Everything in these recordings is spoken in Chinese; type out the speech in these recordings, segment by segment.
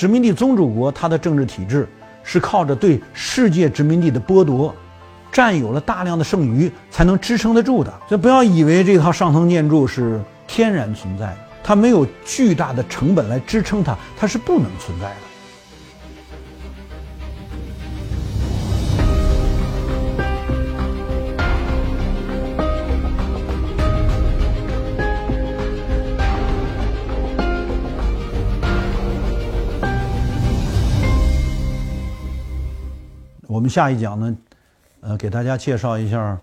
殖民地宗主国它的政治体制是靠着对世界殖民地的剥夺，占有了大量的剩余才能支撑得住的。所以不要以为这套上层建筑是天然存在的，它没有巨大的成本来支撑它，它是不能存在的。我们下一讲呢，呃，给大家介绍一下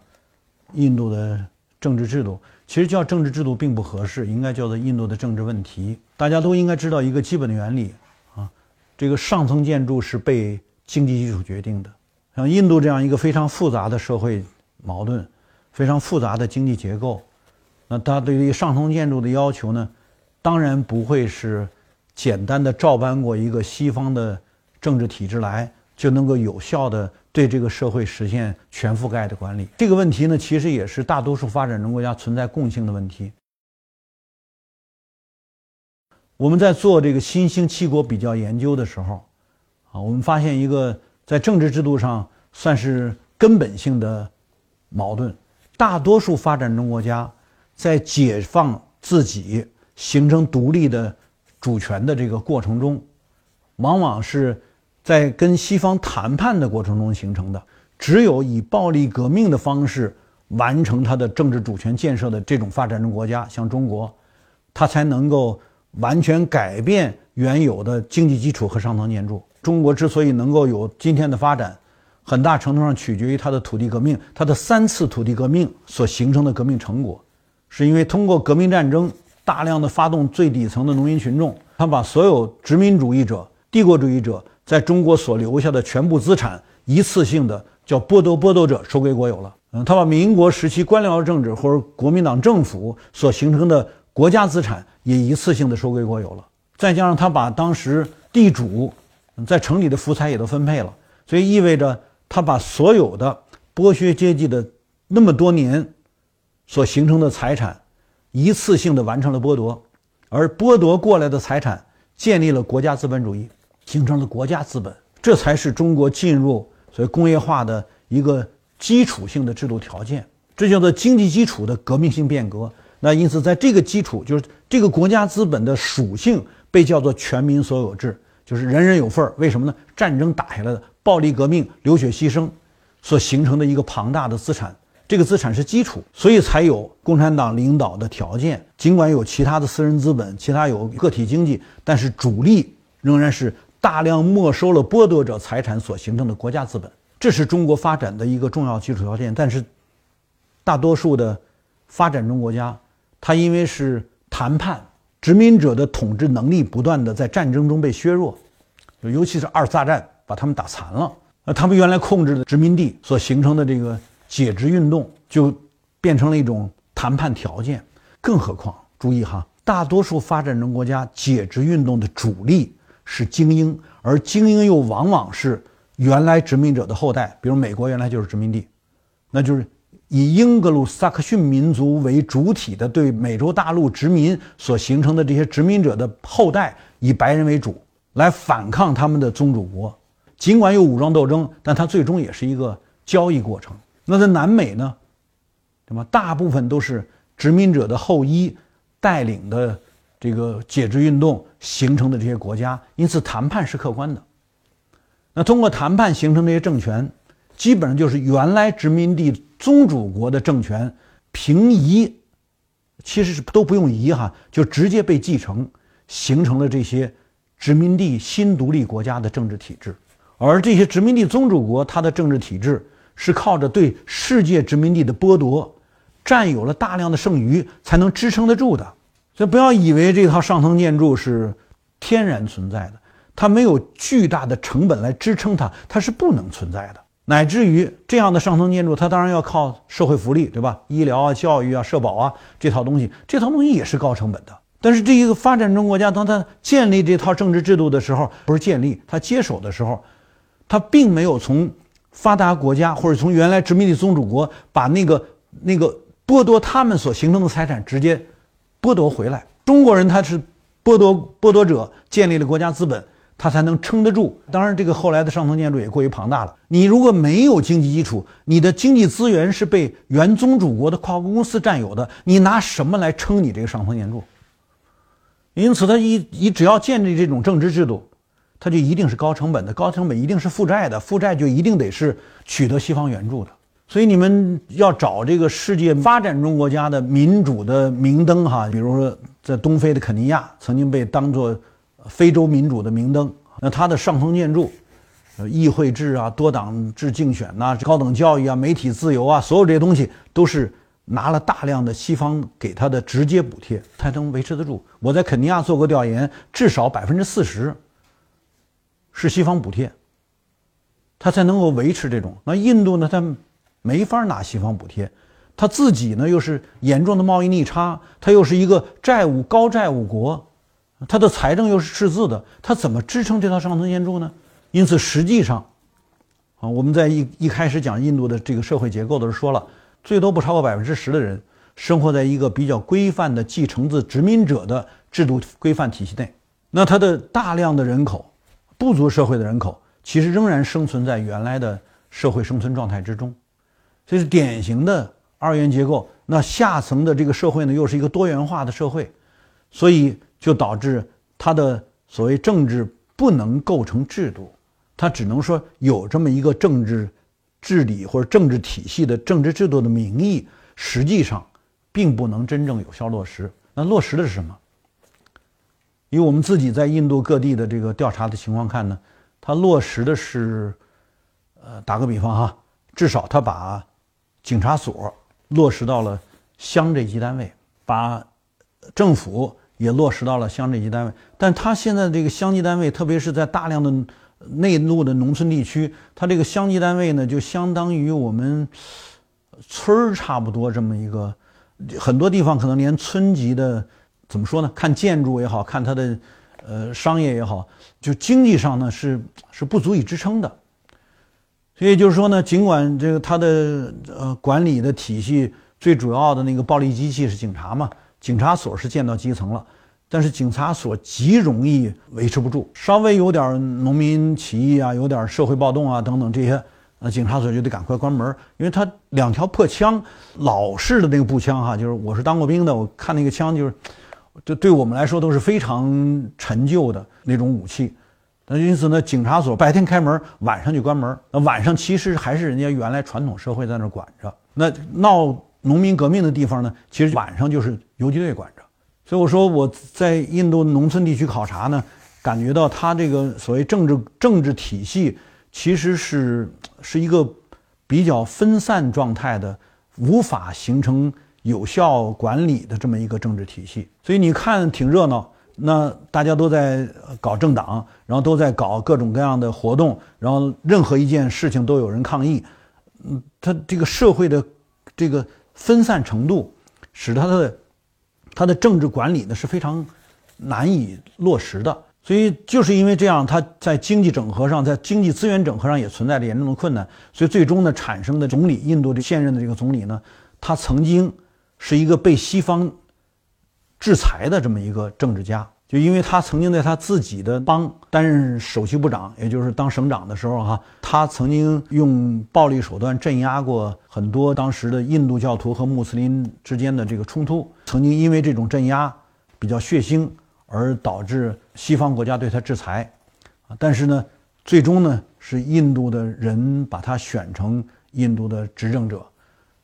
印度的政治制度。其实叫政治制度并不合适，应该叫做印度的政治问题。大家都应该知道一个基本的原理啊，这个上层建筑是被经济基础决定的。像印度这样一个非常复杂的社会矛盾、非常复杂的经济结构，那它对于上层建筑的要求呢，当然不会是简单的照搬过一个西方的政治体制来。就能够有效的对这个社会实现全覆盖的管理。这个问题呢，其实也是大多数发展中国家存在共性的问题。我们在做这个新兴七国比较研究的时候，啊，我们发现一个在政治制度上算是根本性的矛盾：大多数发展中国家在解放自己、形成独立的主权的这个过程中，往往是。在跟西方谈判的过程中形成的，只有以暴力革命的方式完成它的政治主权建设的这种发展中国家，像中国，它才能够完全改变原有的经济基础和上层建筑。中国之所以能够有今天的发展，很大程度上取决于它的土地革命，它的三次土地革命所形成的革命成果，是因为通过革命战争，大量的发动最底层的农民群众，他把所有殖民主义者、帝国主义者。在中国所留下的全部资产，一次性的叫剥夺剥夺者收归国有了。嗯，他把民国时期官僚政治或者国民党政府所形成的国家资产也一次性的收归国有了。再加上他把当时地主在城里的福彩也都分配了，所以意味着他把所有的剥削阶级的那么多年所形成的财产一次性的完成了剥夺，而剥夺过来的财产建立了国家资本主义。形成了国家资本，这才是中国进入所谓工业化的一个基础性的制度条件。这叫做经济基础的革命性变革。那因此，在这个基础，就是这个国家资本的属性被叫做全民所有制，就是人人有份儿。为什么呢？战争打下来的暴力革命、流血牺牲所形成的一个庞大的资产，这个资产是基础，所以才有共产党领导的条件。尽管有其他的私人资本，其他有个体经济，但是主力仍然是。大量没收了剥夺者财产所形成的国家资本，这是中国发展的一个重要基础条件。但是，大多数的发展中国家，它因为是谈判，殖民者的统治能力不断的在战争中被削弱，尤其是二次大战把他们打残了。那他们原来控制的殖民地所形成的这个解职运动，就变成了一种谈判条件。更何况，注意哈，大多数发展中国家解职运动的主力。是精英，而精英又往往是原来殖民者的后代，比如美国原来就是殖民地，那就是以英格鲁萨克逊民族为主体的对美洲大陆殖民所形成的这些殖民者的后代，以白人为主来反抗他们的宗主国。尽管有武装斗争，但它最终也是一个交易过程。那在南美呢，对吧？大部分都是殖民者的后裔带领的。这个解职运动形成的这些国家，因此谈判是客观的。那通过谈判形成这些政权，基本上就是原来殖民地宗主国的政权平移，其实是都不用移哈，就直接被继承，形成了这些殖民地新独立国家的政治体制。而这些殖民地宗主国，它的政治体制是靠着对世界殖民地的剥夺，占有了大量的剩余，才能支撑得住的。所以不要以为这套上层建筑是天然存在的，它没有巨大的成本来支撑它，它是不能存在的。乃至于这样的上层建筑，它当然要靠社会福利，对吧？医疗啊、教育啊、社保啊这套东西，这套东西也是高成本的。但是这一个发展中国家，当它建立这套政治制度的时候，不是建立，它接手的时候，它并没有从发达国家或者从原来殖民地宗主国把那个那个剥夺他们所形成的财产直接。剥夺回来，中国人他是剥夺剥夺者，建立了国家资本，他才能撑得住。当然，这个后来的上层建筑也过于庞大了。你如果没有经济基础，你的经济资源是被原宗主国的跨国公司占有的，你拿什么来撑你这个上层建筑？因此，他一一只要建立这种政治制度，它就一定是高成本的，高成本一定是负债的，负债就一定得是取得西方援助的。所以你们要找这个世界发展中国家的民主的明灯哈，比如说在东非的肯尼亚，曾经被当作非洲民主的明灯。那它的上层建筑，议会制啊、多党制竞选呐、高等教育啊、媒体自由啊，所有这些东西都是拿了大量的西方给他的直接补贴才能维持得住。我在肯尼亚做过调研，至少百分之四十是西方补贴，它才能够维持这种。那印度呢？它没法拿西方补贴，他自己呢又是严重的贸易逆差，他又是一个债务高债务国，他的财政又是赤字的，他怎么支撑这套上层建筑呢？因此，实际上，啊，我们在一一开始讲印度的这个社会结构的时候说了，最多不超过百分之十的人生活在一个比较规范的继承自殖民者的制度规范体系内，那他的大量的人口，部族社会的人口，其实仍然生存在原来的社会生存状态之中。这是典型的二元结构。那下层的这个社会呢，又是一个多元化的社会，所以就导致它的所谓政治不能构成制度，它只能说有这么一个政治治理或者政治体系的政治制度的名义，实际上并不能真正有效落实。那落实的是什么？以我们自己在印度各地的这个调查的情况看呢，它落实的是，呃，打个比方哈，至少它把警察所落实到了乡这级单位，把政府也落实到了乡这级单位。但他现在这个乡级单位，特别是在大量的内陆的农村地区，他这个乡级单位呢，就相当于我们村儿差不多这么一个。很多地方可能连村级的怎么说呢？看建筑也好看它的呃商业也好，就经济上呢是是不足以支撑的。所以就是说呢，尽管这个他的呃管理的体系最主要的那个暴力机器是警察嘛，警察所是建到基层了，但是警察所极容易维持不住，稍微有点农民起义啊，有点社会暴动啊等等这些，呃，警察所就得赶快关门，因为他两条破枪，老式的那个步枪哈，就是我是当过兵的，我看那个枪就是，这对我们来说都是非常陈旧的那种武器。那因此呢，警察所白天开门，晚上就关门。那晚上其实还是人家原来传统社会在那管着。那闹农民革命的地方呢，其实晚上就是游击队管着。所以我说我在印度农村地区考察呢，感觉到他这个所谓政治政治体系其实是是一个比较分散状态的，无法形成有效管理的这么一个政治体系。所以你看挺热闹。那大家都在搞政党，然后都在搞各种各样的活动，然后任何一件事情都有人抗议。嗯，他这个社会的这个分散程度，使他的他的政治管理呢是非常难以落实的。所以就是因为这样，他在经济整合上，在经济资源整合上也存在着严重的困难。所以最终呢，产生的总理，印度的现任的这个总理呢，他曾经是一个被西方。制裁的这么一个政治家，就因为他曾经在他自己的邦担任首席部长，也就是当省长的时候，哈，他曾经用暴力手段镇压过很多当时的印度教徒和穆斯林之间的这个冲突。曾经因为这种镇压比较血腥，而导致西方国家对他制裁。啊，但是呢，最终呢，是印度的人把他选成印度的执政者。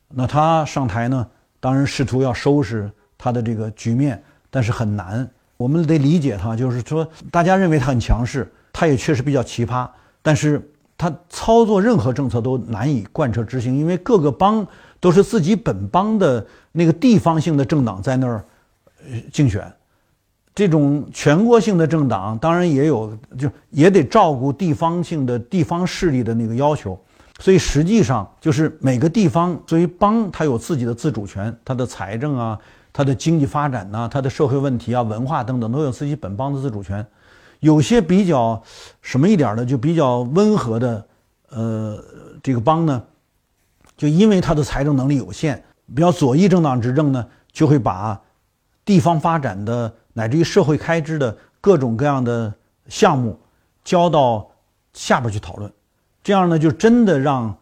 那他上台呢，当然试图要收拾。他的这个局面，但是很难，我们得理解他，就是说，大家认为他很强势，他也确实比较奇葩，但是他操作任何政策都难以贯彻执行，因为各个邦都是自己本邦的那个地方性的政党在那儿竞选，这种全国性的政党当然也有，就也得照顾地方性的地方势力的那个要求，所以实际上就是每个地方作为邦，它有自己的自主权，它的财政啊。它的经济发展呢，它的社会问题啊、文化等等，都有自己本邦的自主权。有些比较什么一点的，就比较温和的，呃，这个邦呢，就因为它的财政能力有限，比较左翼政党执政呢，就会把地方发展的乃至于社会开支的各种各样的项目，交到下边去讨论，这样呢，就真的让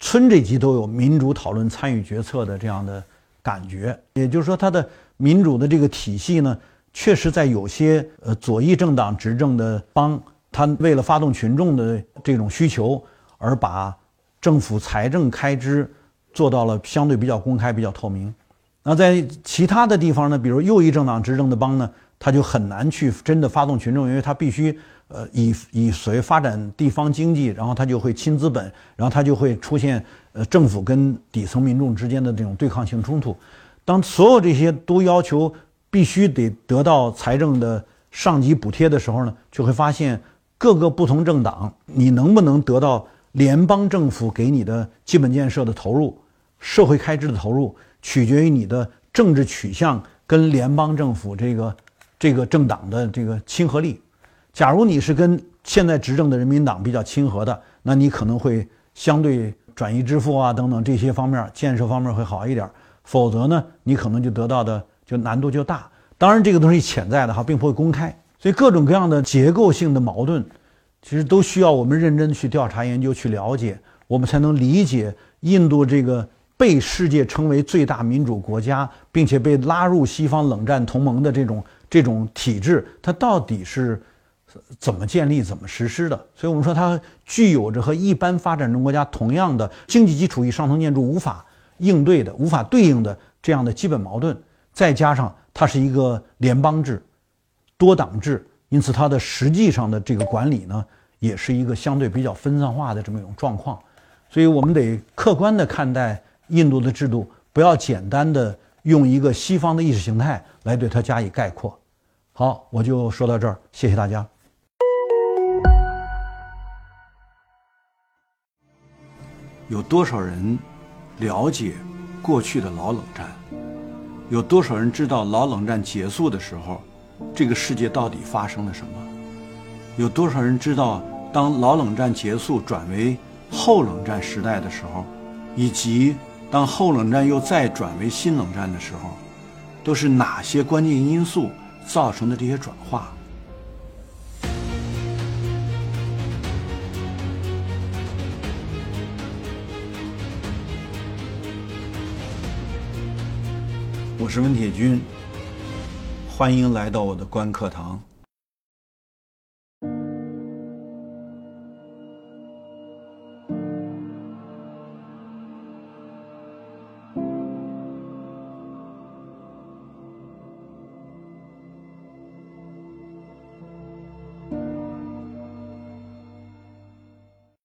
村这级都有民主讨论、参与决策的这样的感觉。也就是说，它的民主的这个体系呢，确实在有些呃左翼政党执政的邦，他为了发动群众的这种需求，而把政府财政开支做到了相对比较公开、比较透明。那在其他的地方呢，比如右翼政党执政的邦呢，他就很难去真的发动群众，因为他必须呃以以所谓发展地方经济，然后他就会亲资本，然后他就会出现呃政府跟底层民众之间的这种对抗性冲突。当所有这些都要求必须得得到财政的上级补贴的时候呢，就会发现各个不同政党，你能不能得到联邦政府给你的基本建设的投入、社会开支的投入？取决于你的政治取向跟联邦政府这个这个政党的这个亲和力。假如你是跟现在执政的人民党比较亲和的，那你可能会相对转移支付啊等等这些方面建设方面会好一点。否则呢，你可能就得到的就难度就大。当然，这个东西潜在的哈，并不会公开。所以各种各样的结构性的矛盾，其实都需要我们认真去调查研究去了解，我们才能理解印度这个。被世界称为最大民主国家，并且被拉入西方冷战同盟的这种这种体制，它到底是怎么建立、怎么实施的？所以我们说，它具有着和一般发展中国家同样的经济基础与上层建筑无法应对的、无法对应的这样的基本矛盾。再加上它是一个联邦制、多党制，因此它的实际上的这个管理呢，也是一个相对比较分散化的这么一种状况。所以我们得客观地看待。印度的制度不要简单的用一个西方的意识形态来对它加以概括。好，我就说到这儿，谢谢大家。有多少人了解过去的老冷战？有多少人知道老冷战结束的时候，这个世界到底发生了什么？有多少人知道当老冷战结束转为后冷战时代的时候，以及？当后冷战又再转为新冷战的时候，都是哪些关键因素造成的这些转化？我是温铁军，欢迎来到我的观课堂。